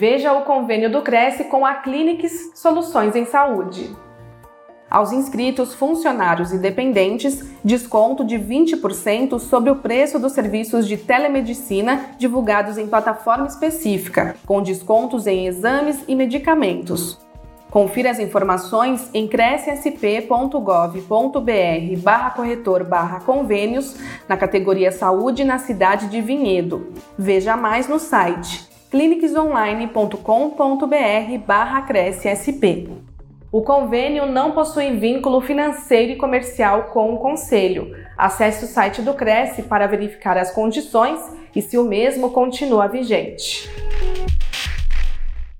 Veja o convênio do Cresce com a Clínicas Soluções em Saúde. Aos inscritos, funcionários e dependentes, desconto de 20% sobre o preço dos serviços de telemedicina divulgados em plataforma específica, com descontos em exames e medicamentos. Confira as informações em crescsp.gov.br barra corretor barra convênios na categoria Saúde na cidade de Vinhedo. Veja mais no site clinicsonline.com.br crescsp. O convênio não possui vínculo financeiro e comercial com o Conselho. Acesse o site do Cresce para verificar as condições e se o mesmo continua vigente.